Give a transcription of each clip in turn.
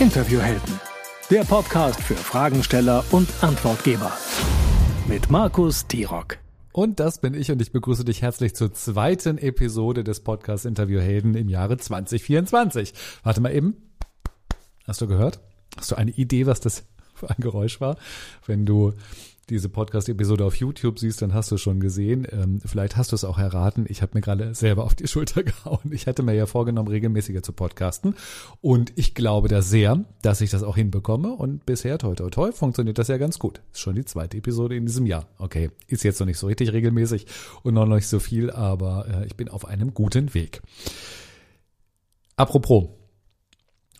Interviewhelden, der Podcast für Fragensteller und Antwortgeber. Mit Markus Tirock. Und das bin ich und ich begrüße dich herzlich zur zweiten Episode des Podcast Interviewhelden im Jahre 2024. Warte mal eben. Hast du gehört? Hast du eine Idee, was das für ein Geräusch war? Wenn du diese Podcast-Episode auf YouTube siehst, dann hast du es schon gesehen. Ähm, vielleicht hast du es auch erraten. Ich habe mir gerade selber auf die Schulter gehauen. Ich hatte mir ja vorgenommen, regelmäßiger zu podcasten. Und ich glaube da sehr, dass ich das auch hinbekomme. Und bisher, toi, toi, toi, funktioniert das ja ganz gut. Ist schon die zweite Episode in diesem Jahr. Okay, ist jetzt noch nicht so richtig regelmäßig und noch nicht so viel, aber äh, ich bin auf einem guten Weg. Apropos,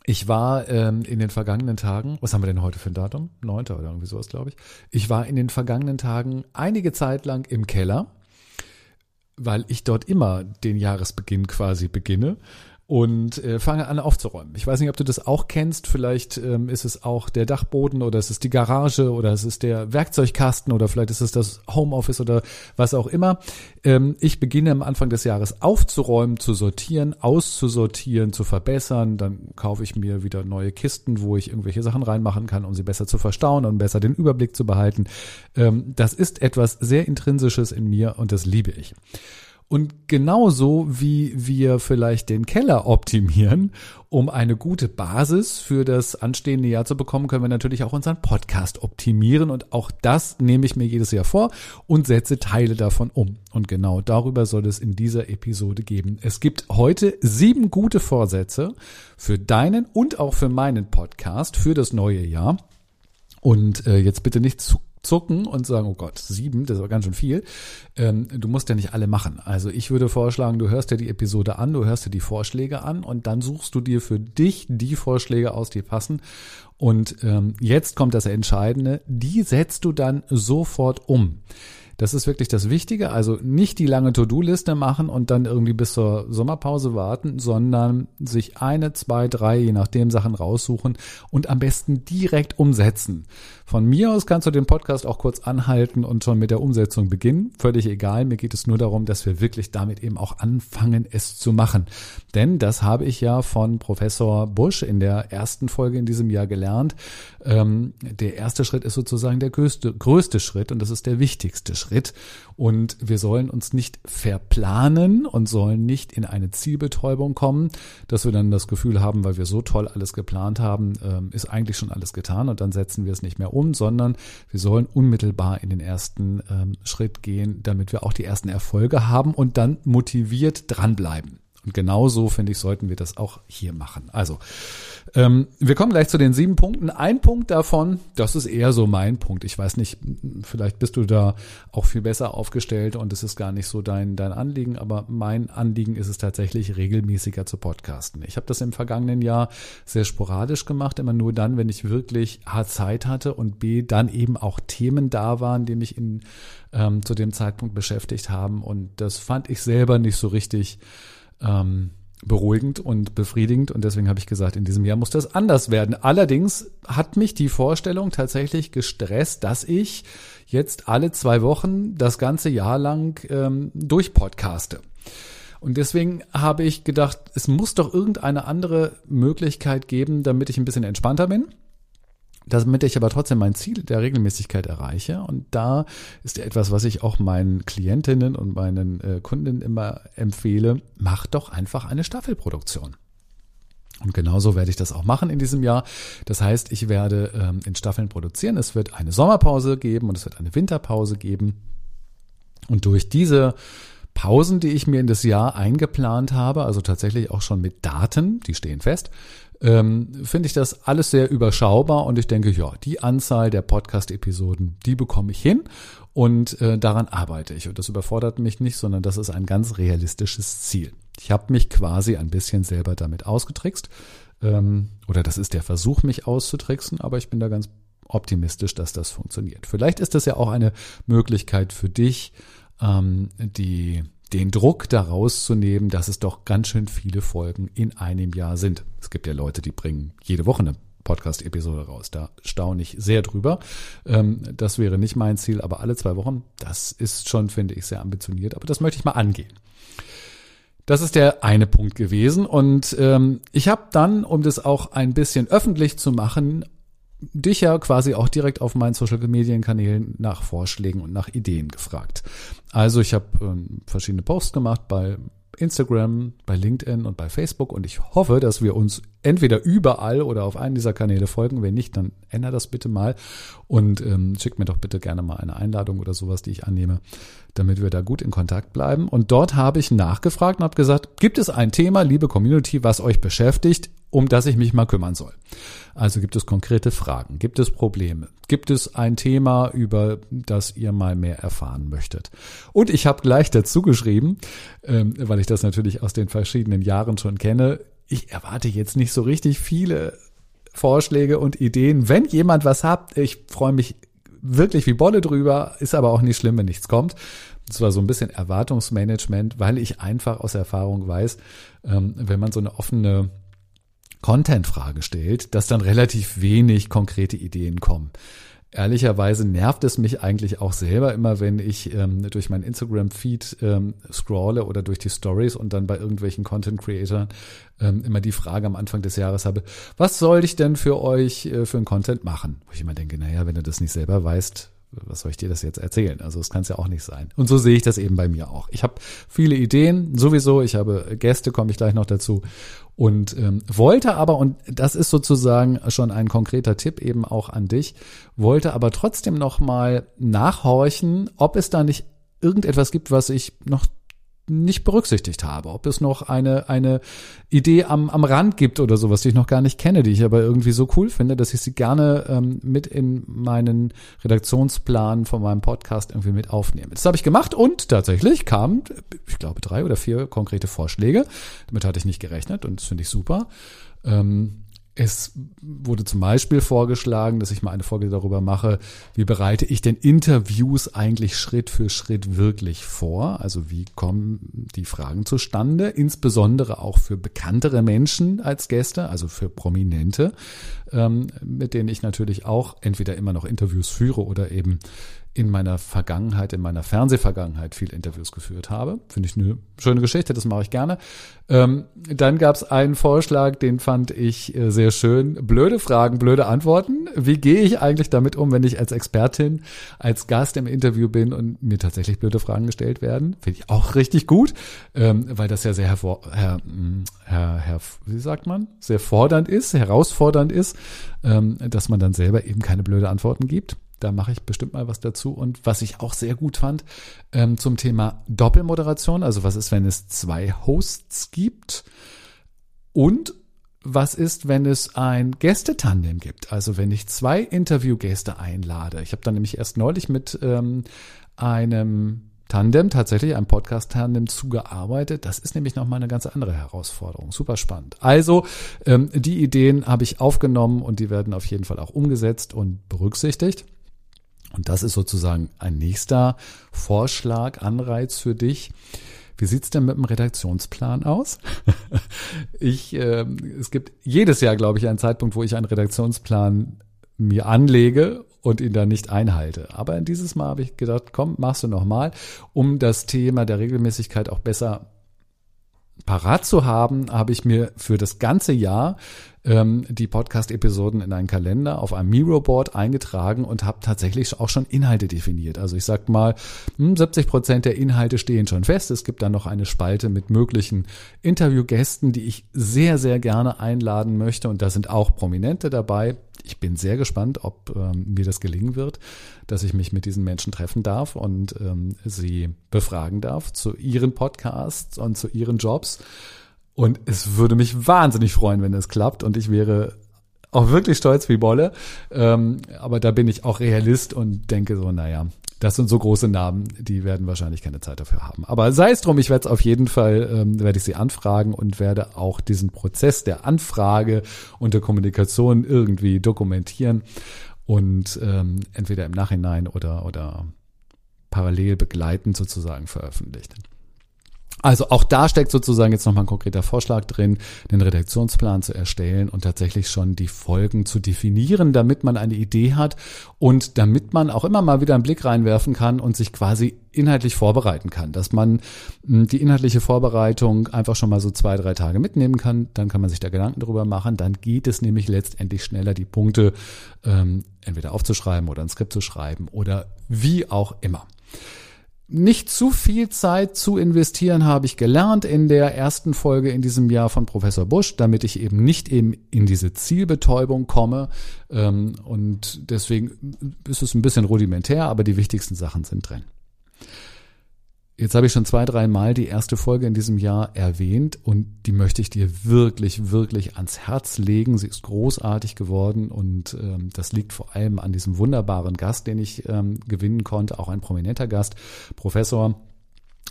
ich war ähm, in den vergangenen Tagen, was haben wir denn heute für ein Datum? Neunter oder irgendwie sowas, glaube ich. Ich war in den vergangenen Tagen einige Zeit lang im Keller, weil ich dort immer den Jahresbeginn quasi beginne und äh, fange an aufzuräumen. Ich weiß nicht, ob du das auch kennst. Vielleicht ähm, ist es auch der Dachboden oder es ist die Garage oder es ist der Werkzeugkasten oder vielleicht ist es das Homeoffice oder was auch immer. Ähm, ich beginne am Anfang des Jahres aufzuräumen, zu sortieren, auszusortieren, zu verbessern. Dann kaufe ich mir wieder neue Kisten, wo ich irgendwelche Sachen reinmachen kann, um sie besser zu verstauen und besser den Überblick zu behalten. Ähm, das ist etwas sehr Intrinsisches in mir und das liebe ich. Und genauso wie wir vielleicht den Keller optimieren, um eine gute Basis für das anstehende Jahr zu bekommen, können wir natürlich auch unseren Podcast optimieren. Und auch das nehme ich mir jedes Jahr vor und setze Teile davon um. Und genau darüber soll es in dieser Episode geben. Es gibt heute sieben gute Vorsätze für deinen und auch für meinen Podcast für das neue Jahr. Und äh, jetzt bitte nicht zu zucken und sagen, oh Gott, sieben, das ist aber ganz schön viel. Ähm, du musst ja nicht alle machen. Also ich würde vorschlagen, du hörst dir die Episode an, du hörst dir die Vorschläge an und dann suchst du dir für dich die Vorschläge aus, die passen. Und ähm, jetzt kommt das Entscheidende, die setzt du dann sofort um. Das ist wirklich das Wichtige. Also nicht die lange To-Do-Liste machen und dann irgendwie bis zur Sommerpause warten, sondern sich eine, zwei, drei, je nachdem Sachen raussuchen und am besten direkt umsetzen. Von mir aus kannst du den Podcast auch kurz anhalten und schon mit der Umsetzung beginnen. Völlig egal. Mir geht es nur darum, dass wir wirklich damit eben auch anfangen, es zu machen. Denn das habe ich ja von Professor Busch in der ersten Folge in diesem Jahr gelernt. Ähm, der erste Schritt ist sozusagen der größte, größte Schritt und das ist der wichtigste Schritt. Und wir sollen uns nicht verplanen und sollen nicht in eine Zielbetäubung kommen, dass wir dann das Gefühl haben, weil wir so toll alles geplant haben, ähm, ist eigentlich schon alles getan und dann setzen wir es nicht mehr um, sondern wir sollen unmittelbar in den ersten ähm, Schritt gehen, damit wir auch die ersten Erfolge haben und dann motiviert dranbleiben. Und genauso, finde ich, sollten wir das auch hier machen. Also, ähm, wir kommen gleich zu den sieben Punkten. Ein Punkt davon, das ist eher so mein Punkt. Ich weiß nicht, vielleicht bist du da auch viel besser aufgestellt und es ist gar nicht so dein, dein Anliegen, aber mein Anliegen ist es tatsächlich, regelmäßiger zu podcasten. Ich habe das im vergangenen Jahr sehr sporadisch gemacht, immer nur dann, wenn ich wirklich A Zeit hatte und B dann eben auch Themen da waren, die mich in, ähm, zu dem Zeitpunkt beschäftigt haben. Und das fand ich selber nicht so richtig ähm, beruhigend und befriedigend und deswegen habe ich gesagt, in diesem Jahr muss das anders werden. Allerdings hat mich die Vorstellung tatsächlich gestresst, dass ich jetzt alle zwei Wochen das ganze Jahr lang ähm, durchpodcaste. Und deswegen habe ich gedacht, es muss doch irgendeine andere Möglichkeit geben, damit ich ein bisschen entspannter bin damit ich aber trotzdem mein Ziel der Regelmäßigkeit erreiche. Und da ist etwas, was ich auch meinen Klientinnen und meinen äh, Kunden immer empfehle, mach doch einfach eine Staffelproduktion. Und genauso werde ich das auch machen in diesem Jahr. Das heißt, ich werde ähm, in Staffeln produzieren. Es wird eine Sommerpause geben und es wird eine Winterpause geben. Und durch diese Pausen, die ich mir in das Jahr eingeplant habe, also tatsächlich auch schon mit Daten, die stehen fest, ähm, finde ich das alles sehr überschaubar und ich denke, ja, die Anzahl der Podcast-Episoden, die bekomme ich hin und äh, daran arbeite ich. Und das überfordert mich nicht, sondern das ist ein ganz realistisches Ziel. Ich habe mich quasi ein bisschen selber damit ausgetrickst ähm, oder das ist der Versuch, mich auszutricksen, aber ich bin da ganz optimistisch, dass das funktioniert. Vielleicht ist das ja auch eine Möglichkeit für dich, ähm, die den Druck daraus zu nehmen, dass es doch ganz schön viele Folgen in einem Jahr sind. Es gibt ja Leute, die bringen jede Woche eine Podcast-Episode raus. Da staune ich sehr drüber. Ähm, das wäre nicht mein Ziel, aber alle zwei Wochen, das ist schon, finde ich, sehr ambitioniert. Aber das möchte ich mal angehen. Das ist der eine Punkt gewesen. Und ähm, ich habe dann, um das auch ein bisschen öffentlich zu machen, dich ja quasi auch direkt auf meinen Social Medien Kanälen nach Vorschlägen und nach Ideen gefragt. Also ich habe ähm, verschiedene Posts gemacht bei Instagram, bei LinkedIn und bei Facebook und ich hoffe, dass wir uns entweder überall oder auf einen dieser Kanäle folgen. Wenn nicht, dann ändere das bitte mal und ähm, schick mir doch bitte gerne mal eine Einladung oder sowas, die ich annehme, damit wir da gut in Kontakt bleiben. Und dort habe ich nachgefragt und habe gesagt, gibt es ein Thema, liebe Community, was euch beschäftigt, um das ich mich mal kümmern soll? Also gibt es konkrete Fragen, gibt es Probleme, gibt es ein Thema, über das ihr mal mehr erfahren möchtet. Und ich habe gleich dazu geschrieben, ähm, weil ich das natürlich aus den verschiedenen Jahren schon kenne, ich erwarte jetzt nicht so richtig viele Vorschläge und Ideen. Wenn jemand was habt, ich freue mich wirklich wie Bolle drüber, ist aber auch nicht schlimm, wenn nichts kommt. Das war so ein bisschen Erwartungsmanagement, weil ich einfach aus Erfahrung weiß, ähm, wenn man so eine offene Content-Frage stellt, dass dann relativ wenig konkrete Ideen kommen. Ehrlicherweise nervt es mich eigentlich auch selber immer, wenn ich ähm, durch mein Instagram-Feed ähm, scrolle oder durch die Stories und dann bei irgendwelchen Content-Creatern ähm, immer die Frage am Anfang des Jahres habe, was soll ich denn für euch äh, für einen Content machen? Wo ich immer denke, naja, wenn du das nicht selber weißt, was soll ich dir das jetzt erzählen? Also es kann es ja auch nicht sein. Und so sehe ich das eben bei mir auch. Ich habe viele Ideen, sowieso. Ich habe Gäste, komme ich gleich noch dazu. Und ähm, wollte aber, und das ist sozusagen schon ein konkreter Tipp eben auch an dich, wollte aber trotzdem noch mal nachhorchen, ob es da nicht irgendetwas gibt, was ich noch nicht berücksichtigt habe, ob es noch eine, eine Idee am, am Rand gibt oder sowas, die ich noch gar nicht kenne, die ich aber irgendwie so cool finde, dass ich sie gerne ähm, mit in meinen Redaktionsplan von meinem Podcast irgendwie mit aufnehme. Das habe ich gemacht und tatsächlich kamen, ich glaube, drei oder vier konkrete Vorschläge. Damit hatte ich nicht gerechnet und das finde ich super. Ähm, es wurde zum Beispiel vorgeschlagen, dass ich mal eine Folge darüber mache, wie bereite ich denn Interviews eigentlich Schritt für Schritt wirklich vor? Also wie kommen die Fragen zustande? Insbesondere auch für bekanntere Menschen als Gäste, also für Prominente, ähm, mit denen ich natürlich auch entweder immer noch Interviews führe oder eben in meiner Vergangenheit, in meiner Fernsehvergangenheit viel Interviews geführt habe. Finde ich eine schöne Geschichte, das mache ich gerne. Ähm, dann gab es einen Vorschlag, den fand ich äh, sehr schön. Blöde Fragen, blöde Antworten. Wie gehe ich eigentlich damit um, wenn ich als Expertin, als Gast im Interview bin und mir tatsächlich blöde Fragen gestellt werden? Finde ich auch richtig gut, ähm, weil das ja sehr hervor, her, hm, her, her, wie sagt man, sehr fordernd ist, herausfordernd ist, ähm, dass man dann selber eben keine blöde Antworten gibt. Da mache ich bestimmt mal was dazu. Und was ich auch sehr gut fand ähm, zum Thema Doppelmoderation, also was ist, wenn es zwei Hosts gibt? Und was ist, wenn es ein Gästetandem gibt? Also wenn ich zwei Interviewgäste einlade. Ich habe da nämlich erst neulich mit ähm, einem Tandem, tatsächlich ein Podcast-Tandem zugearbeitet. Das ist nämlich nochmal eine ganz andere Herausforderung. Super spannend. Also, ähm, die Ideen habe ich aufgenommen und die werden auf jeden Fall auch umgesetzt und berücksichtigt. Und das ist sozusagen ein nächster Vorschlag, Anreiz für dich. Wie sieht's denn mit dem Redaktionsplan aus? ich, äh, es gibt jedes Jahr, glaube ich, einen Zeitpunkt, wo ich einen Redaktionsplan mir anlege und ihn dann nicht einhalte. Aber dieses Mal habe ich gedacht, komm, machst du nochmal, um das Thema der Regelmäßigkeit auch besser parat zu haben, habe ich mir für das ganze Jahr ähm, die Podcast-Episoden in einen Kalender auf einem Miro-Board eingetragen und habe tatsächlich auch schon Inhalte definiert. Also ich sag mal, 70 hm, Prozent der Inhalte stehen schon fest. Es gibt dann noch eine Spalte mit möglichen Interviewgästen, die ich sehr, sehr gerne einladen möchte. Und da sind auch Prominente dabei. Ich bin sehr gespannt, ob ähm, mir das gelingen wird, dass ich mich mit diesen Menschen treffen darf und ähm, sie befragen darf zu ihren Podcasts und zu ihren Jobs. Und es würde mich wahnsinnig freuen, wenn es klappt. Und ich wäre auch wirklich stolz wie Bolle. Ähm, aber da bin ich auch Realist und denke so, naja, das sind so große Namen, die werden wahrscheinlich keine Zeit dafür haben. Aber sei es drum, ich werde es auf jeden Fall, ähm, werde ich sie anfragen und werde auch diesen Prozess der Anfrage und der Kommunikation irgendwie dokumentieren und ähm, entweder im Nachhinein oder, oder parallel begleitend sozusagen veröffentlichen. Also auch da steckt sozusagen jetzt nochmal ein konkreter Vorschlag drin, den Redaktionsplan zu erstellen und tatsächlich schon die Folgen zu definieren, damit man eine Idee hat und damit man auch immer mal wieder einen Blick reinwerfen kann und sich quasi inhaltlich vorbereiten kann, dass man hm, die inhaltliche Vorbereitung einfach schon mal so zwei, drei Tage mitnehmen kann, dann kann man sich da Gedanken drüber machen, dann geht es nämlich letztendlich schneller, die Punkte ähm, entweder aufzuschreiben oder ein Skript zu schreiben oder wie auch immer nicht zu viel Zeit zu investieren, habe ich gelernt in der ersten Folge in diesem Jahr von Professor Busch, damit ich eben nicht eben in diese Zielbetäubung komme. Ähm, und deswegen ist es ein bisschen rudimentär, aber die wichtigsten Sachen sind drin. Jetzt habe ich schon zwei, drei Mal die erste Folge in diesem Jahr erwähnt und die möchte ich dir wirklich, wirklich ans Herz legen. Sie ist großartig geworden und ähm, das liegt vor allem an diesem wunderbaren Gast, den ich ähm, gewinnen konnte, auch ein prominenter Gast, Professor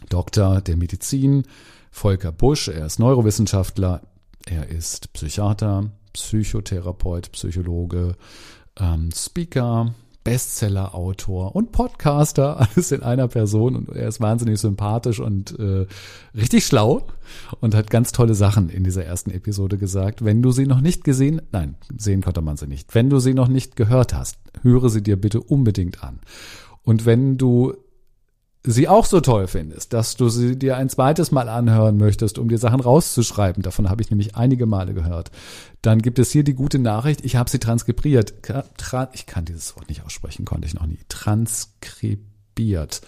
Doktor der Medizin, Volker Busch. Er ist Neurowissenschaftler, er ist Psychiater, Psychotherapeut, Psychologe, ähm, Speaker, Bestseller-Autor und Podcaster, alles in einer Person. Und er ist wahnsinnig sympathisch und äh, richtig schlau und hat ganz tolle Sachen in dieser ersten Episode gesagt. Wenn du sie noch nicht gesehen, nein, sehen konnte man sie nicht. Wenn du sie noch nicht gehört hast, höre sie dir bitte unbedingt an. Und wenn du sie auch so toll findest, dass du sie dir ein zweites Mal anhören möchtest, um dir Sachen rauszuschreiben, davon habe ich nämlich einige Male gehört, dann gibt es hier die gute Nachricht, ich habe sie transkribiert. Ich kann dieses Wort nicht aussprechen, konnte ich noch nie. Transkribiert.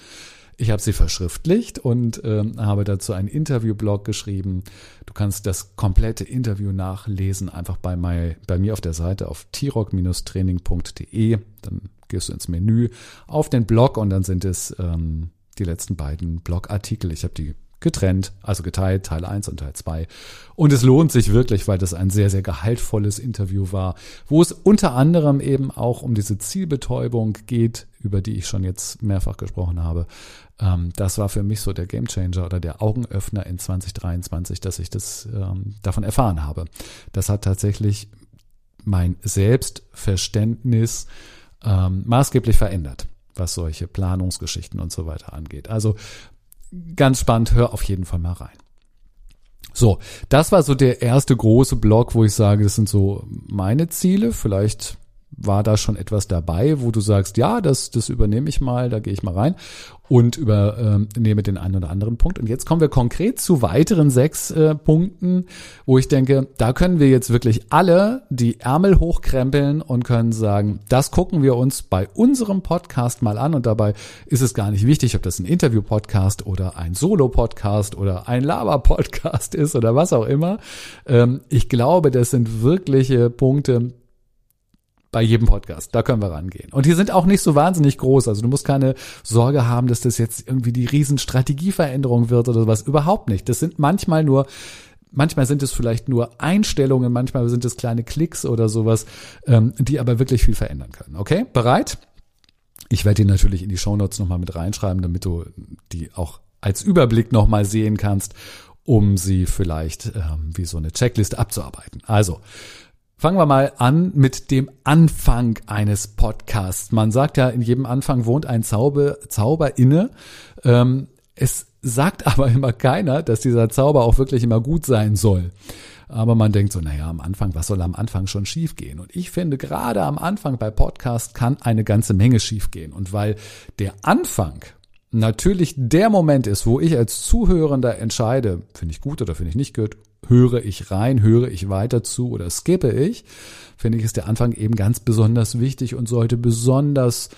Ich habe sie verschriftlicht und äh, habe dazu einen Interviewblog geschrieben. Du kannst das komplette Interview nachlesen, einfach bei, my, bei mir auf der Seite auf t-rock-training.de. Dann gehst du ins Menü auf den Blog und dann sind es ähm, die letzten beiden Blogartikel. Ich habe die getrennt, also geteilt, Teil 1 und Teil 2. Und es lohnt sich wirklich, weil das ein sehr, sehr gehaltvolles Interview war, wo es unter anderem eben auch um diese Zielbetäubung geht, über die ich schon jetzt mehrfach gesprochen habe. Ähm, das war für mich so der Gamechanger oder der Augenöffner in 2023, dass ich das ähm, davon erfahren habe. Das hat tatsächlich mein Selbstverständnis ähm, maßgeblich verändert was solche Planungsgeschichten und so weiter angeht. Also ganz spannend, hör auf jeden Fall mal rein. So, das war so der erste große Block, wo ich sage, das sind so meine Ziele. Vielleicht war da schon etwas dabei, wo du sagst, ja, das, das übernehme ich mal, da gehe ich mal rein und übernehme ähm, den einen oder anderen Punkt. Und jetzt kommen wir konkret zu weiteren sechs äh, Punkten, wo ich denke, da können wir jetzt wirklich alle die Ärmel hochkrempeln und können sagen, das gucken wir uns bei unserem Podcast mal an. Und dabei ist es gar nicht wichtig, ob das ein Interview-Podcast oder ein Solo-Podcast oder ein Laber-Podcast ist oder was auch immer. Ähm, ich glaube, das sind wirkliche Punkte, bei jedem Podcast. Da können wir rangehen. Und die sind auch nicht so wahnsinnig groß. Also du musst keine Sorge haben, dass das jetzt irgendwie die Riesenstrategieveränderung wird oder sowas. Überhaupt nicht. Das sind manchmal nur Manchmal sind es vielleicht nur Einstellungen, manchmal sind es kleine Klicks oder sowas, ähm, die aber wirklich viel verändern können. Okay, bereit? Ich werde die natürlich in die Shownotes nochmal mit reinschreiben, damit du die auch als Überblick nochmal sehen kannst, um sie vielleicht ähm, wie so eine Checkliste abzuarbeiten. Also, Fangen wir mal an mit dem Anfang eines Podcasts. Man sagt ja, in jedem Anfang wohnt ein Zauber, Zauber inne. Ähm, es sagt aber immer keiner, dass dieser Zauber auch wirklich immer gut sein soll. Aber man denkt so, naja, am Anfang, was soll am Anfang schon schiefgehen? Und ich finde, gerade am Anfang bei Podcast kann eine ganze Menge schiefgehen. Und weil der Anfang natürlich der Moment ist, wo ich als Zuhörender entscheide, finde ich gut oder finde ich nicht gut, höre ich rein, höre ich weiter zu oder skippe ich, finde ich, ist der Anfang eben ganz besonders wichtig und sollte besonders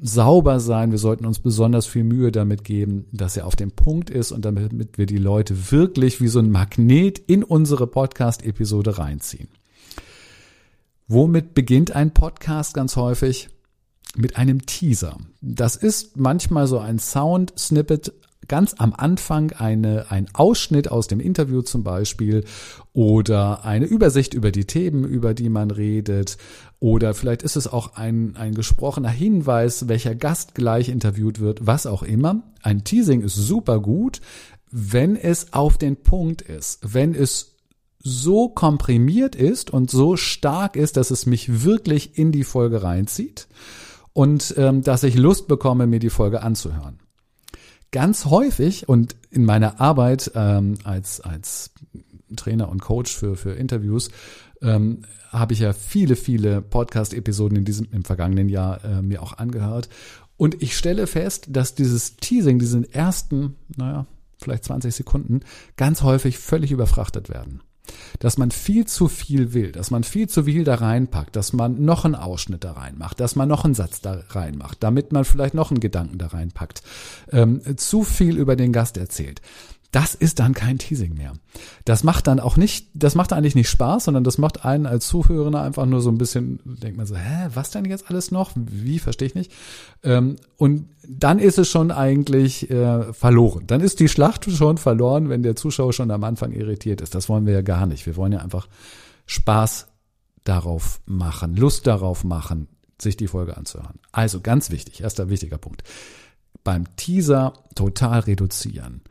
sauber sein. Wir sollten uns besonders viel Mühe damit geben, dass er auf dem Punkt ist und damit wir die Leute wirklich wie so ein Magnet in unsere Podcast-Episode reinziehen. Womit beginnt ein Podcast ganz häufig? Mit einem Teaser. Das ist manchmal so ein Sound-Snippet ganz am Anfang eine, ein Ausschnitt aus dem Interview zum Beispiel oder eine Übersicht über die Themen, über die man redet oder vielleicht ist es auch ein, ein gesprochener Hinweis, welcher Gast gleich interviewt wird, was auch immer. Ein Teasing ist super gut, wenn es auf den Punkt ist, wenn es so komprimiert ist und so stark ist, dass es mich wirklich in die Folge reinzieht und ähm, dass ich Lust bekomme, mir die Folge anzuhören. Ganz häufig und in meiner Arbeit ähm, als, als Trainer und Coach für, für Interviews ähm, habe ich ja viele, viele Podcast-Episoden in diesem, im vergangenen Jahr äh, mir auch angehört. Und ich stelle fest, dass dieses Teasing, diesen ersten, naja, vielleicht 20 Sekunden, ganz häufig völlig überfrachtet werden dass man viel zu viel will, dass man viel zu viel da reinpackt, dass man noch einen Ausschnitt da reinmacht, dass man noch einen Satz da reinmacht, damit man vielleicht noch einen Gedanken da reinpackt, ähm, zu viel über den Gast erzählt das ist dann kein Teasing mehr. Das macht dann auch nicht, das macht eigentlich nicht Spaß, sondern das macht einen als Zuhörer einfach nur so ein bisschen, denkt man so, hä, was denn jetzt alles noch? Wie, verstehe ich nicht. Ähm, und dann ist es schon eigentlich äh, verloren. Dann ist die Schlacht schon verloren, wenn der Zuschauer schon am Anfang irritiert ist. Das wollen wir ja gar nicht. Wir wollen ja einfach Spaß darauf machen, Lust darauf machen, sich die Folge anzuhören. Also ganz wichtig, erster wichtiger Punkt. Beim Teaser total reduzieren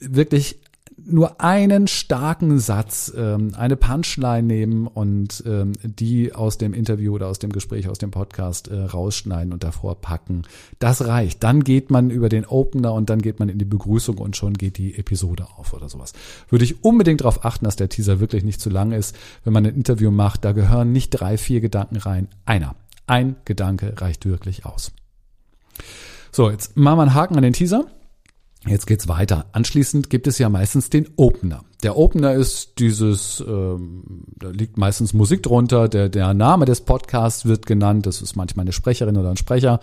wirklich nur einen starken Satz, ähm, eine Punchline nehmen und ähm, die aus dem Interview oder aus dem Gespräch, aus dem Podcast äh, rausschneiden und davor packen. Das reicht. Dann geht man über den Opener und dann geht man in die Begrüßung und schon geht die Episode auf oder sowas. Würde ich unbedingt darauf achten, dass der Teaser wirklich nicht zu lang ist. Wenn man ein Interview macht, da gehören nicht drei, vier Gedanken rein. Einer. Ein Gedanke reicht wirklich aus. So, jetzt machen wir einen Haken an den Teaser. Jetzt geht's weiter. Anschließend gibt es ja meistens den Opener. Der Opener ist dieses, ähm, da liegt meistens Musik drunter. Der, der Name des Podcasts wird genannt. Das ist manchmal eine Sprecherin oder ein Sprecher,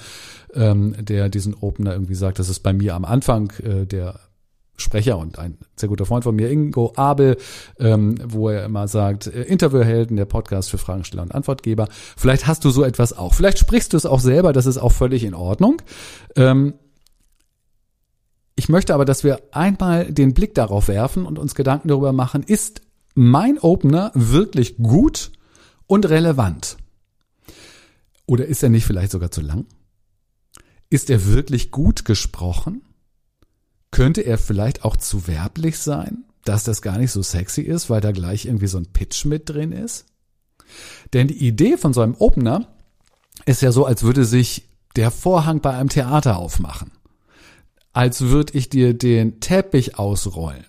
ähm, der diesen Opener irgendwie sagt. Das ist bei mir am Anfang äh, der Sprecher und ein sehr guter Freund von mir, Ingo Abel, ähm, wo er immer sagt, äh, Interviewhelden, der Podcast für Fragensteller und Antwortgeber. Vielleicht hast du so etwas auch. Vielleicht sprichst du es auch selber, das ist auch völlig in Ordnung. Ähm, ich möchte aber, dass wir einmal den Blick darauf werfen und uns Gedanken darüber machen, ist mein Opener wirklich gut und relevant? Oder ist er nicht vielleicht sogar zu lang? Ist er wirklich gut gesprochen? Könnte er vielleicht auch zu werblich sein, dass das gar nicht so sexy ist, weil da gleich irgendwie so ein Pitch mit drin ist? Denn die Idee von so einem Opener ist ja so, als würde sich der Vorhang bei einem Theater aufmachen als würde ich dir den Teppich ausrollen.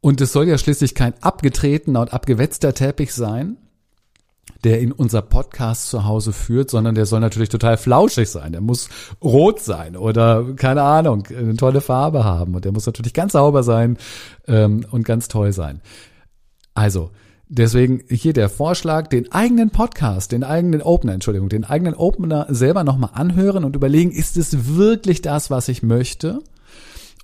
Und es soll ja schließlich kein abgetretener und abgewetzter Teppich sein, der in unser Podcast zu Hause führt, sondern der soll natürlich total flauschig sein. Der muss rot sein oder keine Ahnung, eine tolle Farbe haben und der muss natürlich ganz sauber sein ähm, und ganz toll sein. Also, Deswegen hier der Vorschlag, den eigenen Podcast, den eigenen Opener, Entschuldigung, den eigenen Opener selber nochmal anhören und überlegen, ist es wirklich das, was ich möchte?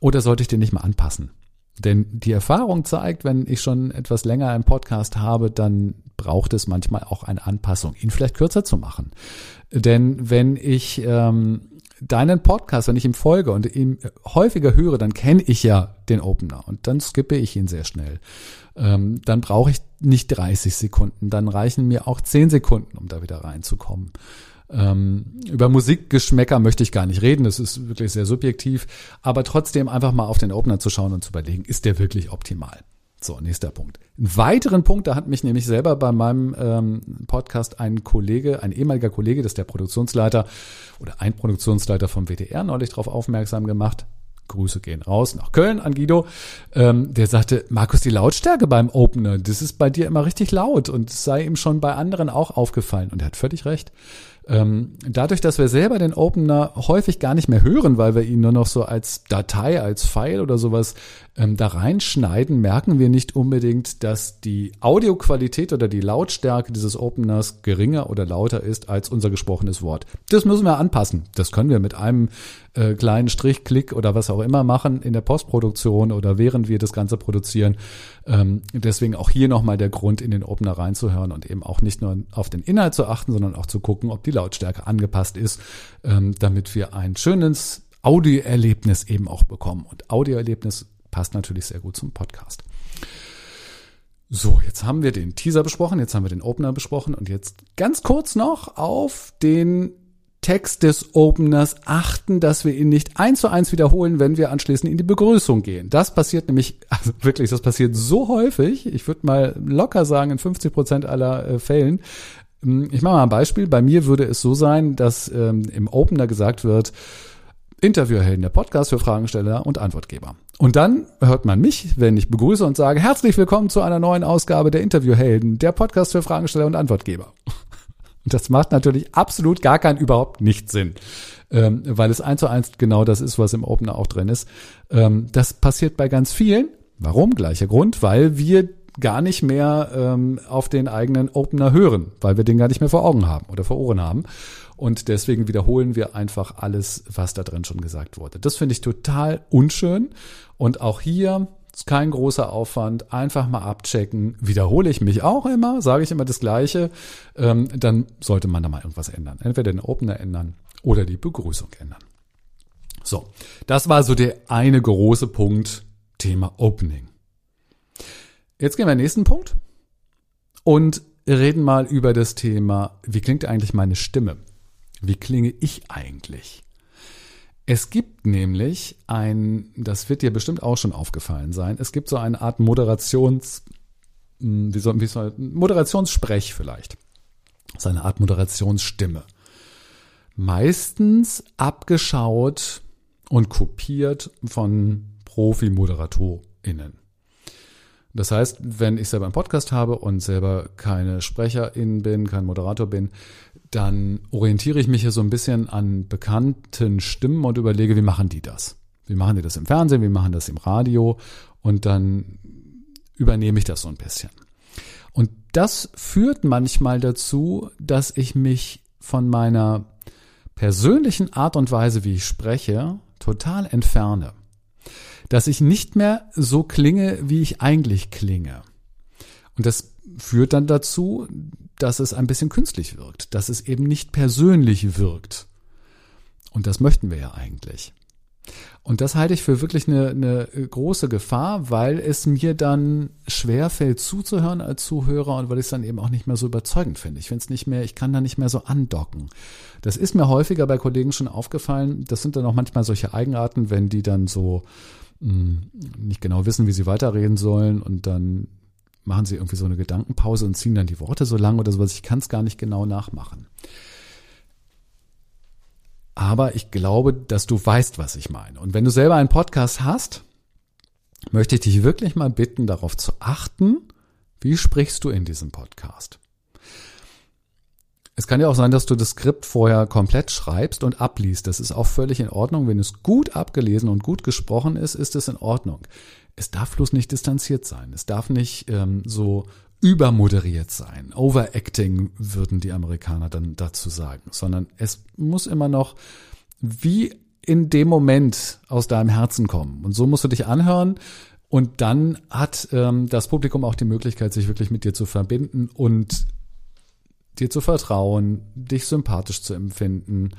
Oder sollte ich den nicht mal anpassen? Denn die Erfahrung zeigt, wenn ich schon etwas länger einen Podcast habe, dann braucht es manchmal auch eine Anpassung, ihn vielleicht kürzer zu machen. Denn wenn ich ähm, deinen Podcast, wenn ich ihm folge und ihn häufiger höre, dann kenne ich ja den Opener und dann skippe ich ihn sehr schnell. Ähm, dann brauche ich nicht 30 Sekunden, dann reichen mir auch 10 Sekunden, um da wieder reinzukommen. Ähm, über Musikgeschmäcker möchte ich gar nicht reden, das ist wirklich sehr subjektiv, aber trotzdem einfach mal auf den Opener zu schauen und zu überlegen, ist der wirklich optimal? So, nächster Punkt. Einen weiteren Punkt, da hat mich nämlich selber bei meinem ähm, Podcast ein Kollege, ein ehemaliger Kollege, das ist der Produktionsleiter oder ein Produktionsleiter vom WDR neulich darauf aufmerksam gemacht. Grüße gehen raus nach Köln an Guido. Ähm, der sagte, Markus, die Lautstärke beim Opener, das ist bei dir immer richtig laut und sei ihm schon bei anderen auch aufgefallen. Und er hat völlig recht. Ähm, dadurch, dass wir selber den Opener häufig gar nicht mehr hören, weil wir ihn nur noch so als Datei, als File oder sowas ähm, da reinschneiden, merken wir nicht unbedingt, dass die Audioqualität oder die Lautstärke dieses Openers geringer oder lauter ist als unser gesprochenes Wort. Das müssen wir anpassen. Das können wir mit einem äh, kleinen Strich, Klick oder was auch immer machen in der Postproduktion oder während wir das Ganze produzieren. Ähm, deswegen auch hier nochmal der Grund, in den Opener reinzuhören und eben auch nicht nur auf den Inhalt zu achten, sondern auch zu gucken, ob die Lautstärke angepasst ist, ähm, damit wir ein schönes Audioerlebnis eben auch bekommen. Und Audioerlebnis passt natürlich sehr gut zum Podcast. So, jetzt haben wir den Teaser besprochen, jetzt haben wir den Opener besprochen und jetzt ganz kurz noch auf den Text des Openers achten, dass wir ihn nicht eins zu eins wiederholen, wenn wir anschließend in die Begrüßung gehen. Das passiert nämlich, also wirklich, das passiert so häufig, ich würde mal locker sagen, in 50 Prozent aller äh, Fällen. Hm, ich mache mal ein Beispiel. Bei mir würde es so sein, dass ähm, im Opener gesagt wird, Interviewhelden, der Podcast für Fragensteller und Antwortgeber. Und dann hört man mich, wenn ich begrüße und sage, herzlich willkommen zu einer neuen Ausgabe der Interviewhelden, der Podcast für Fragensteller und Antwortgeber. Und das macht natürlich absolut gar keinen, überhaupt nicht Sinn, ähm, weil es eins zu eins genau das ist, was im Opener auch drin ist. Ähm, das passiert bei ganz vielen. Warum? Gleicher Grund, weil wir gar nicht mehr ähm, auf den eigenen Opener hören, weil wir den gar nicht mehr vor Augen haben oder vor Ohren haben. Und deswegen wiederholen wir einfach alles, was da drin schon gesagt wurde. Das finde ich total unschön. Und auch hier ist kein großer Aufwand. Einfach mal abchecken. Wiederhole ich mich auch immer, sage ich immer das Gleiche. Ähm, dann sollte man da mal irgendwas ändern. Entweder den Opener ändern oder die Begrüßung ändern. So, das war so der eine große Punkt, Thema Opening. Jetzt gehen wir in den nächsten Punkt und reden mal über das Thema, wie klingt eigentlich meine Stimme? Wie klinge ich eigentlich? Es gibt nämlich ein, das wird dir bestimmt auch schon aufgefallen sein, es gibt so eine Art Moderations, hm, wie soll, wie soll, Moderationssprech vielleicht. So eine Art Moderationsstimme. Meistens abgeschaut und kopiert von Profi-ModeratorInnen. Das heißt, wenn ich selber einen Podcast habe und selber keine Sprecherin bin, kein Moderator bin, dann orientiere ich mich hier so ein bisschen an bekannten Stimmen und überlege, wie machen die das? Wie machen die das im Fernsehen? Wie machen das im Radio? Und dann übernehme ich das so ein bisschen. Und das führt manchmal dazu, dass ich mich von meiner persönlichen Art und Weise, wie ich spreche, total entferne. Dass ich nicht mehr so klinge, wie ich eigentlich klinge. Und das führt dann dazu, dass es ein bisschen künstlich wirkt, dass es eben nicht persönlich wirkt. Und das möchten wir ja eigentlich. Und das halte ich für wirklich eine, eine große Gefahr, weil es mir dann schwer fällt zuzuhören als Zuhörer und weil ich es dann eben auch nicht mehr so überzeugend finde. Ich finde es nicht mehr, ich kann da nicht mehr so andocken. Das ist mir häufiger bei Kollegen schon aufgefallen. Das sind dann auch manchmal solche Eigenarten, wenn die dann so mh, hm, nicht genau wissen, wie sie weiterreden sollen und dann machen sie irgendwie so eine Gedankenpause und ziehen dann die Worte so lang oder sowas. Ich kann es gar nicht genau nachmachen. Aber ich glaube, dass du weißt, was ich meine. Und wenn du selber einen Podcast hast, möchte ich dich wirklich mal bitten, darauf zu achten, wie sprichst du in diesem Podcast. Es kann ja auch sein, dass du das Skript vorher komplett schreibst und abliest. Das ist auch völlig in Ordnung. Wenn es gut abgelesen und gut gesprochen ist, ist es in Ordnung es darf bloß nicht distanziert sein. Es darf nicht ähm, so übermoderiert sein. Overacting würden die Amerikaner dann dazu sagen, sondern es muss immer noch wie in dem Moment aus deinem Herzen kommen. Und so musst du dich anhören. Und dann hat ähm, das Publikum auch die Möglichkeit, sich wirklich mit dir zu verbinden und dir zu vertrauen, dich sympathisch zu empfinden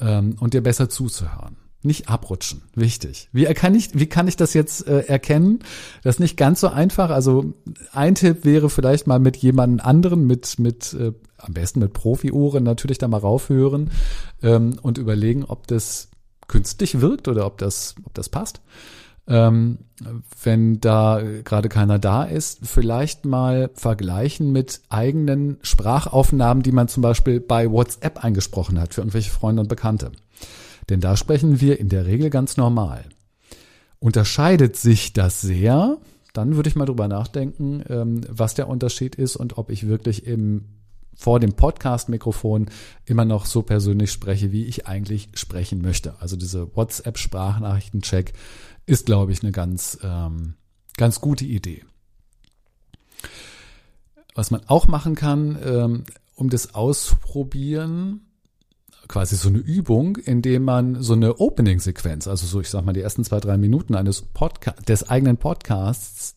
ähm, und dir besser zuzuhören. Nicht abrutschen, wichtig. Wie kann ich, wie kann ich das jetzt äh, erkennen? Das ist nicht ganz so einfach. Also ein Tipp wäre vielleicht mal mit jemand anderen, mit, mit äh, am besten mit Profi-Ohren natürlich da mal raufhören ähm, und überlegen, ob das künstlich wirkt oder ob das, ob das passt. Ähm, wenn da gerade keiner da ist, vielleicht mal vergleichen mit eigenen Sprachaufnahmen, die man zum Beispiel bei WhatsApp eingesprochen hat für irgendwelche Freunde und Bekannte. Denn da sprechen wir in der Regel ganz normal. Unterscheidet sich das sehr, dann würde ich mal drüber nachdenken, ähm, was der Unterschied ist und ob ich wirklich im, vor dem Podcast-Mikrofon immer noch so persönlich spreche, wie ich eigentlich sprechen möchte. Also diese WhatsApp-Sprachnachrichten-Check ist, glaube ich, eine ganz, ähm, ganz gute Idee. Was man auch machen kann, ähm, um das auszuprobieren, quasi so eine Übung, indem man so eine Opening-Sequenz, also so, ich sag mal, die ersten zwei, drei Minuten eines Podcast, des eigenen Podcasts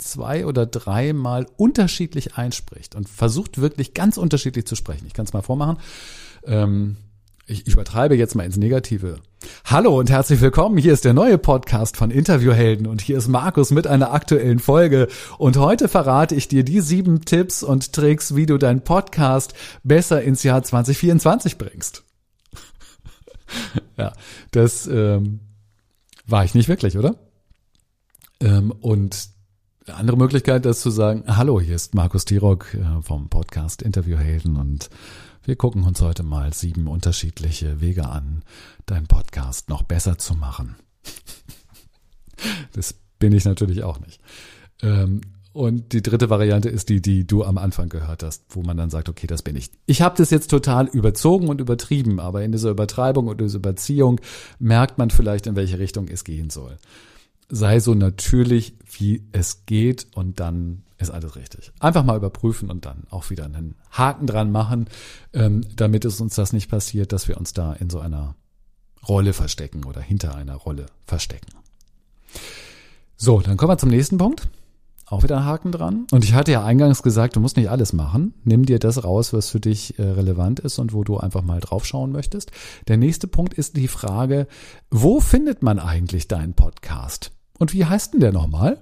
zwei oder dreimal unterschiedlich einspricht und versucht wirklich ganz unterschiedlich zu sprechen. Ich kann es mal vormachen. Ähm, ich, übertreibe jetzt mal ins Negative. Hallo und herzlich willkommen. Hier ist der neue Podcast von Interviewhelden und hier ist Markus mit einer aktuellen Folge. Und heute verrate ich dir die sieben Tipps und Tricks, wie du deinen Podcast besser ins Jahr 2024 bringst. ja, das ähm, war ich nicht wirklich, oder? Ähm, und Eine andere Möglichkeit, das zu sagen, hallo, hier ist Markus Tirock äh, vom Podcast Interviewhelden und wir gucken uns heute mal sieben unterschiedliche Wege an, deinen Podcast noch besser zu machen. Das bin ich natürlich auch nicht. Ähm, und die dritte Variante ist die, die du am Anfang gehört hast, wo man dann sagt, okay, das bin ich. Ich habe das jetzt total überzogen und übertrieben, aber in dieser Übertreibung und dieser Überziehung merkt man vielleicht, in welche Richtung es gehen soll. Sei so natürlich, wie es geht und dann ist alles richtig. Einfach mal überprüfen und dann auch wieder einen Haken dran machen, ähm, damit es uns das nicht passiert, dass wir uns da in so einer Rolle verstecken oder hinter einer Rolle verstecken. So, dann kommen wir zum nächsten Punkt. Auch wieder ein Haken dran. Und ich hatte ja eingangs gesagt, du musst nicht alles machen. Nimm dir das raus, was für dich äh, relevant ist und wo du einfach mal draufschauen möchtest. Der nächste Punkt ist die Frage, wo findet man eigentlich deinen Podcast? Und wie heißt denn der nochmal?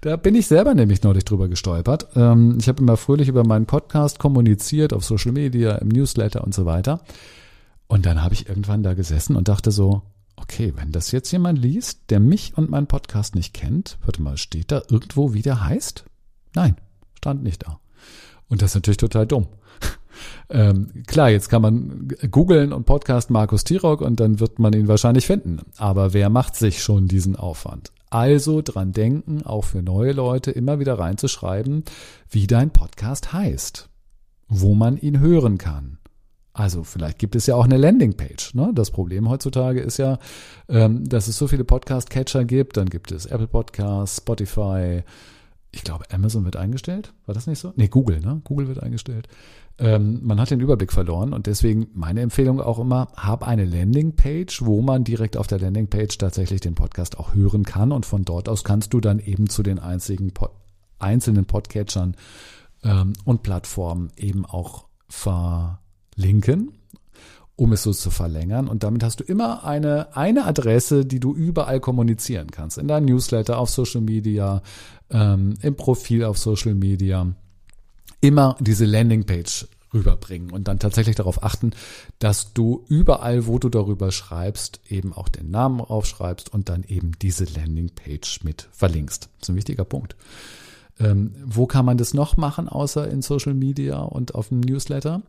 Da bin ich selber nämlich neulich drüber gestolpert. Ähm, ich habe immer fröhlich über meinen Podcast kommuniziert auf Social Media, im Newsletter und so weiter. Und dann habe ich irgendwann da gesessen und dachte so, okay, wenn das jetzt jemand liest, der mich und meinen Podcast nicht kennt, warte mal, steht da irgendwo, wie der heißt? Nein, stand nicht da. Und das ist natürlich total dumm. Ähm, klar, jetzt kann man googeln und Podcast Markus Tirock und dann wird man ihn wahrscheinlich finden. Aber wer macht sich schon diesen Aufwand? Also dran denken, auch für neue Leute immer wieder reinzuschreiben, wie dein Podcast heißt, wo man ihn hören kann. Also vielleicht gibt es ja auch eine Landingpage. Ne? Das Problem heutzutage ist ja, ähm, dass es so viele Podcast-Catcher gibt. Dann gibt es Apple Podcasts, Spotify. Ich glaube, Amazon wird eingestellt. War das nicht so? Nee, Google, ne? Google wird eingestellt. Ähm, man hat den Überblick verloren und deswegen meine Empfehlung auch immer, hab eine Landingpage, wo man direkt auf der Landingpage tatsächlich den Podcast auch hören kann und von dort aus kannst du dann eben zu den einzigen einzelnen Podcatchern ähm, und Plattformen eben auch ver linken, um es so zu verlängern. Und damit hast du immer eine, eine Adresse, die du überall kommunizieren kannst. In deinem Newsletter, auf Social Media, ähm, im Profil auf Social Media. Immer diese Landingpage rüberbringen und dann tatsächlich darauf achten, dass du überall, wo du darüber schreibst, eben auch den Namen aufschreibst und dann eben diese Landingpage mit verlinkst. Das ist ein wichtiger Punkt. Ähm, wo kann man das noch machen, außer in Social Media und auf dem Newsletter?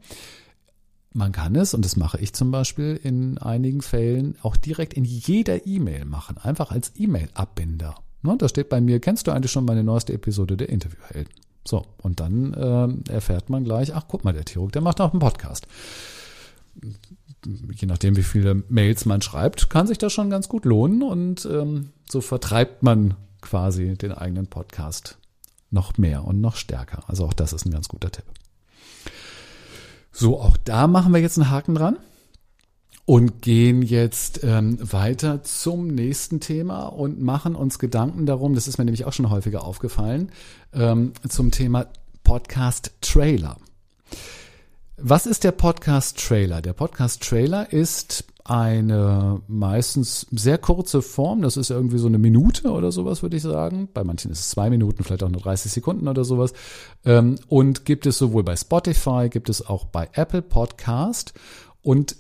Man kann es, und das mache ich zum Beispiel in einigen Fällen, auch direkt in jeder E-Mail machen, einfach als E-Mail-Abbinder. Ne, da steht bei mir, kennst du eigentlich schon meine neueste Episode der Interviewhelden? So, und dann äh, erfährt man gleich, ach guck mal, der Tiruk, der macht auch einen Podcast. Je nachdem, wie viele Mails man schreibt, kann sich das schon ganz gut lohnen und ähm, so vertreibt man quasi den eigenen Podcast noch mehr und noch stärker. Also auch das ist ein ganz guter Tipp. So, auch da machen wir jetzt einen Haken dran und gehen jetzt ähm, weiter zum nächsten Thema und machen uns Gedanken darum, das ist mir nämlich auch schon häufiger aufgefallen, ähm, zum Thema Podcast Trailer. Was ist der Podcast Trailer? Der Podcast Trailer ist eine meistens sehr kurze Form. Das ist irgendwie so eine Minute oder sowas, würde ich sagen. Bei manchen ist es zwei Minuten, vielleicht auch nur 30 Sekunden oder sowas. Ähm, und gibt es sowohl bei Spotify, gibt es auch bei Apple Podcast und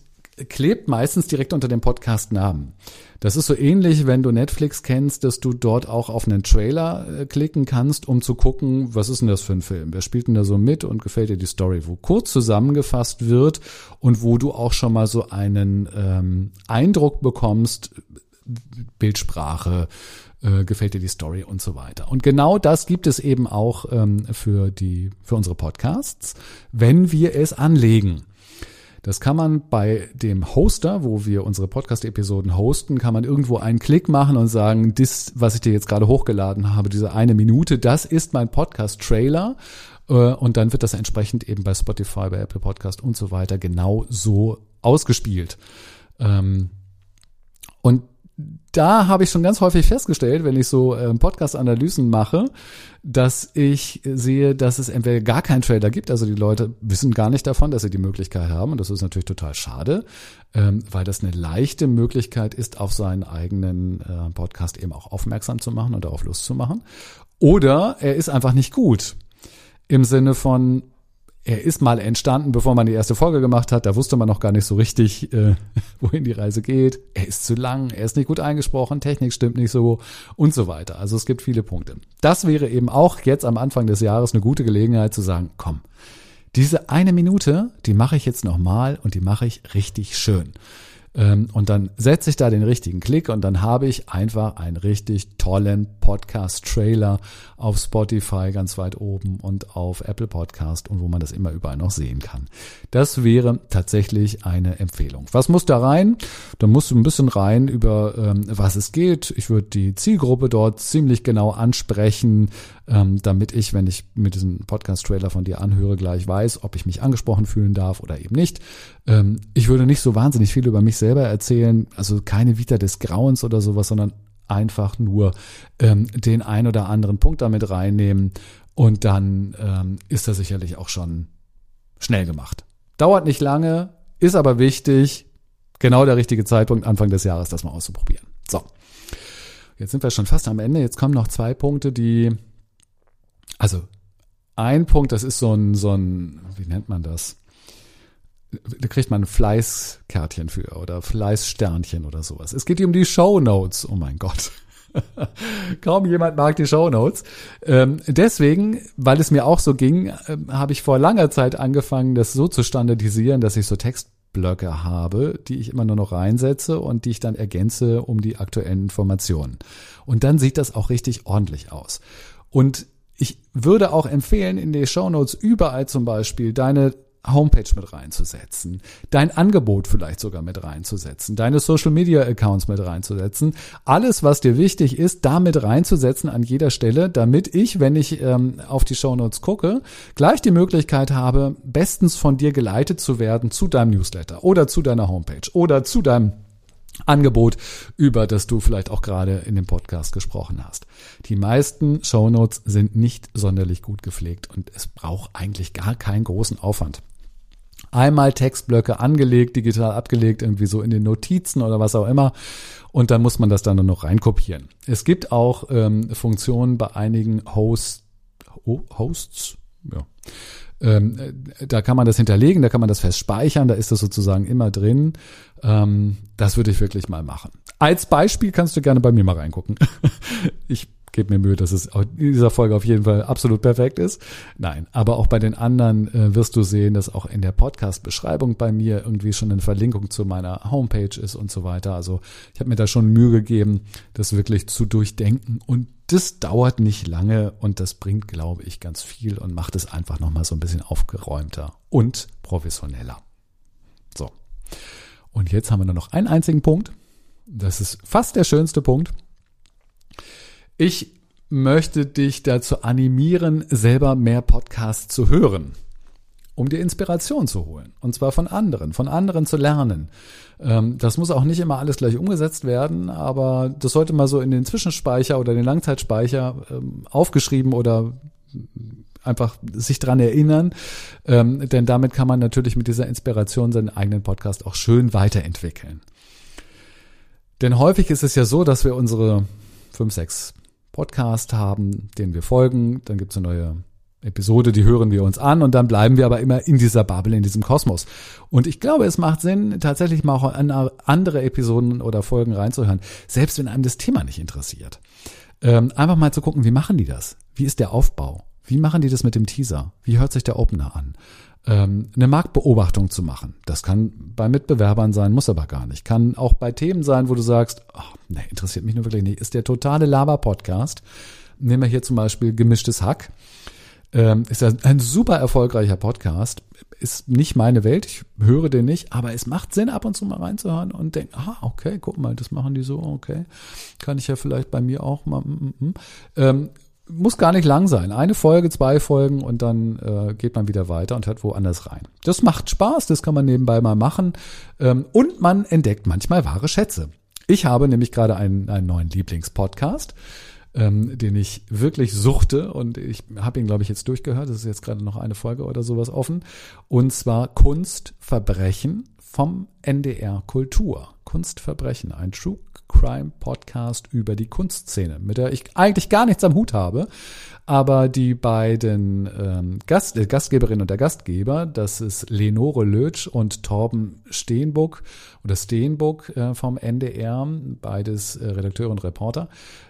klebt meistens direkt unter dem Podcast-Namen. Das ist so ähnlich, wenn du Netflix kennst, dass du dort auch auf einen Trailer äh, klicken kannst, um zu gucken, was ist denn das für ein Film? Wer spielt denn da so mit und gefällt dir die Story? Wo kurz zusammengefasst wird und wo du auch schon mal so einen ähm, Eindruck bekommst, Bildsprache, äh, gefällt dir die Story und so weiter. Und genau das gibt es eben auch ähm, für die für unsere Podcasts, wenn wir es anlegen. Das kann man bei dem Hoster, wo wir unsere Podcast-Episoden hosten, kann man irgendwo einen Klick machen und sagen, das, was ich dir jetzt gerade hochgeladen habe, diese eine Minute, das ist mein Podcast-Trailer. Äh, und dann wird das entsprechend eben bei Spotify, bei Apple Podcast und so weiter genau so ausgespielt. Ähm, und da habe ich schon ganz häufig festgestellt, wenn ich so ähm, Podcast-Analysen mache, dass ich sehe, dass es entweder gar keinen Trailer gibt, also die Leute wissen gar nicht davon, dass sie die Möglichkeit haben und das ist natürlich total schade, ähm, weil das eine leichte Möglichkeit ist, auf seinen eigenen äh, Podcast eben auch aufmerksam zu machen und darauf Lust zu machen. Oder er ist einfach nicht gut im Sinne von, er ist mal entstanden, bevor man die erste Folge gemacht hat. Da wusste man noch gar nicht so richtig, äh, wohin die Reise geht. Er ist zu lang, er ist nicht gut eingesprochen, Technik stimmt nicht so und so weiter. Also es gibt viele Punkte. Das wäre eben auch jetzt am Anfang des Jahres eine gute Gelegenheit zu sagen, komm, diese eine Minute, die mache ich jetzt nochmal und die mache ich richtig schön. Ähm, und dann setze ich da den richtigen Klick und dann habe ich einfach einen richtig tollen Podcast-Trailer auf Spotify ganz weit oben und auf Apple Podcast und wo man das immer überall noch sehen kann. Das wäre tatsächlich eine Empfehlung. Was muss da rein? Da musst du ein bisschen rein über ähm, was es geht. Ich würde die Zielgruppe dort ziemlich genau ansprechen, ähm, damit ich, wenn ich mir diesen Podcast-Trailer von dir anhöre, gleich weiß, ob ich mich angesprochen fühlen darf oder eben nicht. Ähm, ich würde nicht so wahnsinnig viel über mich selber erzählen, also keine Vita des Grauens oder sowas, sondern einfach nur ähm, den ein oder anderen Punkt damit reinnehmen und dann ähm, ist das sicherlich auch schon schnell gemacht. Dauert nicht lange, ist aber wichtig, genau der richtige Zeitpunkt, Anfang des Jahres, das mal auszuprobieren. So. Jetzt sind wir schon fast am Ende. Jetzt kommen noch zwei Punkte, die, also ein Punkt, das ist so ein, so ein, wie nennt man das? Da kriegt man ein Fleißkärtchen für oder Fleißsternchen oder sowas. Es geht um die Show Notes. Oh mein Gott. Kaum jemand mag die Show Notes. Ähm, deswegen, weil es mir auch so ging, äh, habe ich vor langer Zeit angefangen, das so zu standardisieren, dass ich so Textblöcke habe, die ich immer nur noch reinsetze und die ich dann ergänze um die aktuellen Informationen. Und dann sieht das auch richtig ordentlich aus. Und ich würde auch empfehlen, in die Show Notes überall zum Beispiel deine Homepage mit reinzusetzen, dein Angebot vielleicht sogar mit reinzusetzen, deine Social Media Accounts mit reinzusetzen, alles, was dir wichtig ist, da mit reinzusetzen an jeder Stelle, damit ich, wenn ich ähm, auf die Show Notes gucke, gleich die Möglichkeit habe, bestens von dir geleitet zu werden zu deinem Newsletter oder zu deiner Homepage oder zu deinem Angebot, über das du vielleicht auch gerade in dem Podcast gesprochen hast. Die meisten Shownotes sind nicht sonderlich gut gepflegt und es braucht eigentlich gar keinen großen Aufwand einmal Textblöcke angelegt, digital abgelegt, irgendwie so in den Notizen oder was auch immer. Und dann muss man das dann nur noch reinkopieren. Es gibt auch ähm, Funktionen bei einigen Hosts, oh, Hosts, ja. Ähm, äh, da kann man das hinterlegen, da kann man das fest speichern, da ist das sozusagen immer drin. Ähm, das würde ich wirklich mal machen. Als Beispiel kannst du gerne bei mir mal reingucken. ich gebe mir Mühe, dass es in dieser Folge auf jeden Fall absolut perfekt ist. Nein, aber auch bei den anderen äh, wirst du sehen, dass auch in der Podcast-Beschreibung bei mir irgendwie schon eine Verlinkung zu meiner Homepage ist und so weiter. Also ich habe mir da schon Mühe gegeben, das wirklich zu durchdenken und das dauert nicht lange und das bringt, glaube ich, ganz viel und macht es einfach nochmal so ein bisschen aufgeräumter und professioneller. So. Und jetzt haben wir nur noch einen einzigen Punkt. Das ist fast der schönste Punkt. Ich möchte dich dazu animieren, selber mehr Podcasts zu hören, um dir Inspiration zu holen. Und zwar von anderen, von anderen zu lernen. Ähm, das muss auch nicht immer alles gleich umgesetzt werden, aber das sollte mal so in den Zwischenspeicher oder den Langzeitspeicher ähm, aufgeschrieben oder einfach sich dran erinnern, ähm, denn damit kann man natürlich mit dieser Inspiration seinen eigenen Podcast auch schön weiterentwickeln. Denn häufig ist es ja so, dass wir unsere fünf, sechs Podcast haben, den wir folgen. Dann gibt es eine neue Episode, die hören wir uns an und dann bleiben wir aber immer in dieser Bubble, in diesem Kosmos. Und ich glaube, es macht Sinn, tatsächlich mal auch in andere Episoden oder Folgen reinzuhören, selbst wenn einem das Thema nicht interessiert. Ähm, einfach mal zu gucken, wie machen die das? Wie ist der Aufbau? Wie machen die das mit dem Teaser? Wie hört sich der Opener an? ähm, eine Marktbeobachtung zu machen. Das kann bei Mitbewerbern sein, muss aber gar nicht. Kann auch bei Themen sein, wo du sagst, ach, ne, interessiert mich nur wirklich nicht, ist der totale Laber-Podcast. Nehmen wir hier zum Beispiel Gemischtes Hack. Ähm, ist ein super erfolgreicher Podcast. Ist nicht meine Welt, ich höre den nicht, aber es macht Sinn, ab und zu mal reinzuhören und denken, ah, okay, guck mal, das machen die so, okay. Kann ich ja vielleicht bei mir auch mal. Mm, mm. mm. Ähm, muss gar nicht lang sein. Eine Folge, zwei Folgen und dann äh, geht man wieder weiter und hört woanders rein. Das macht Spaß, das kann man nebenbei mal machen. Ähm, und man entdeckt manchmal wahre Schätze. Ich habe nämlich gerade einen, einen neuen Lieblingspodcast, ähm, den ich wirklich suchte und ich habe ihn, glaube ich, jetzt durchgehört. Das ist jetzt gerade noch eine Folge oder sowas offen. Und zwar Kunst, Verbrechen vom NDR Kultur. Kunstverbrechen, ein True Crime Podcast über die Kunstszene, mit der ich eigentlich gar nichts am Hut habe. Aber die beiden ähm, Gast, äh, Gastgeberinnen und der Gastgeber, das ist Lenore Lötsch und Torben Steenbuck oder Steenbuck äh, vom NDR, beides äh, Redakteure und Reporter.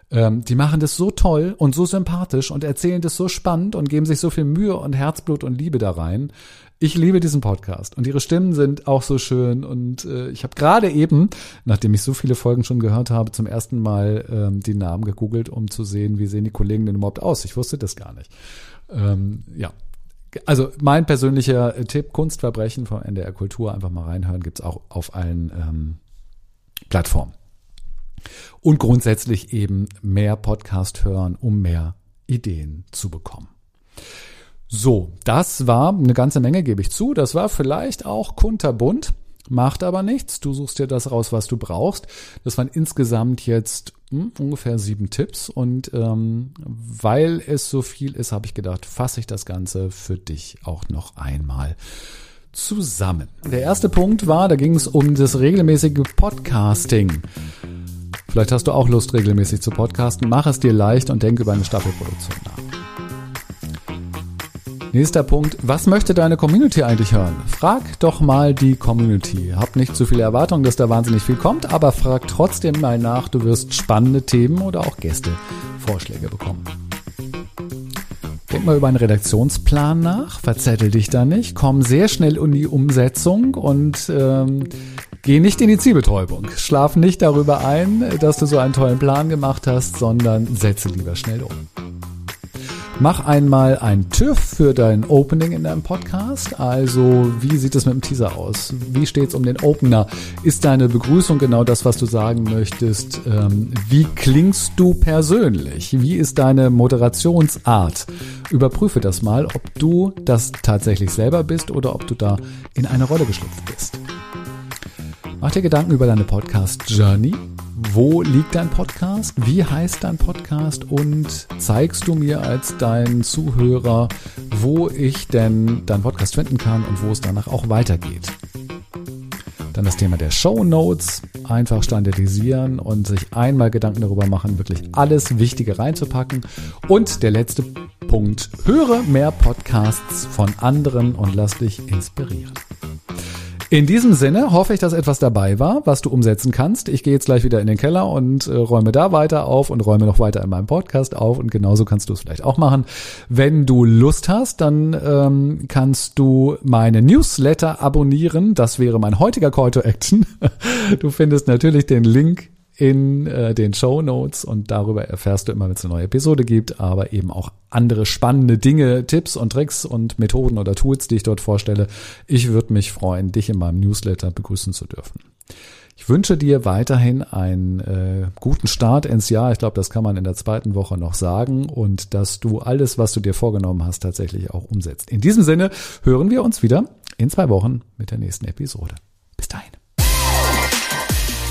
Ähm, die machen das so toll und so sympathisch und erzählen das so spannend und geben sich so viel Mühe und Herzblut und Liebe da rein. Ich liebe diesen Podcast und ihre Stimmen sind auch so schön und äh, ich habe gerade eben, nachdem ich so viele Folgen schon gehört habe, zum ersten Mal ähm, die Namen gegoogelt, um zu sehen, wie sehen die Kollegen denn überhaupt aus. Ich wusste das gar nicht. Ähm, ja, also mein persönlicher äh, Tipp, Kunstverbrechen von NDR Kultur, einfach mal reinhören, gibt's auch auf allen ähm, Plattformen. Und grundsätzlich eben mehr Podcast hören, um mehr Ideen zu bekommen. So, das war eine ganze Menge, gebe ich zu. Das war vielleicht auch kunterbunt, macht aber nichts. Du suchst dir das raus, was du brauchst. Das waren insgesamt jetzt hm, ungefähr sieben Tipps und ähm, weil es so viel ist, habe ich gedacht, fasse ich das Ganze für dich auch noch einmal zusammen. Der erste Punkt war, da ging es um das regelmäßige Podcasting. Vielleicht hast du auch Lust, regelmäßig zu podcasten. Mach es dir leicht und denk über eine Staffelproduktion nach. Nächster Punkt. Was möchte deine Community eigentlich hören? Frag doch mal die Community. Hab nicht zu viele Erwartungen, dass da wahnsinnig viel kommt, aber frag trotzdem mal nach. Du wirst spannende Themen oder auch Gäste Vorschläge bekommen. Denk mal über einen Redaktionsplan nach, verzettel dich da nicht, komm sehr schnell in die Umsetzung und ähm, geh nicht in die Zielbetäubung. Schlaf nicht darüber ein, dass du so einen tollen Plan gemacht hast, sondern setze lieber schnell um. Mach einmal ein TÜV für dein Opening in deinem Podcast. Also, wie sieht es mit dem Teaser aus? Wie steht es um den Opener? Ist deine Begrüßung genau das, was du sagen möchtest? Ähm, wie klingst du persönlich? Wie ist deine Moderationsart? Überprüfe das mal, ob du das tatsächlich selber bist oder ob du da in eine Rolle geschlüpft bist. Mach dir Gedanken über deine Podcast Journey wo liegt dein Podcast? Wie heißt dein Podcast? Und zeigst du mir als dein Zuhörer, wo ich denn deinen Podcast finden kann und wo es danach auch weitergeht? Dann das Thema der Show Notes. Einfach standardisieren und sich einmal Gedanken darüber machen, wirklich alles Wichtige reinzupacken. Und der letzte Punkt. Höre mehr Podcasts von anderen und lass dich inspirieren. In diesem Sinne hoffe ich, dass etwas dabei war, was du umsetzen kannst. Ich gehe jetzt gleich wieder in den Keller und äh, räume da weiter auf und räume noch weiter in meinem Podcast auf und genauso kannst du es vielleicht auch machen. Wenn du Lust hast, dann ähm, kannst du meine Newsletter abonnieren. Das wäre mein heutiger Call to Action. Du findest natürlich den Link in äh, den Show Notes und darüber erfährst du immer, wenn es eine neue Episode gibt, aber eben auch andere spannende Dinge, Tipps und Tricks und Methoden oder Tools, die ich dort vorstelle. Ich würde mich freuen, dich in meinem Newsletter begrüßen zu dürfen. Ich wünsche dir weiterhin einen äh, guten Start ins Jahr. Ich glaube, das kann man in der zweiten Woche noch sagen und dass du alles, was du dir vorgenommen hast, tatsächlich auch umsetzt. In diesem Sinne hören wir uns wieder in zwei Wochen mit der nächsten Episode. Bis dahin.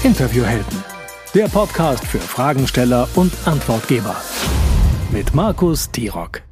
Interviewhelden der Podcast für Fragensteller und Antwortgeber mit Markus Tirock.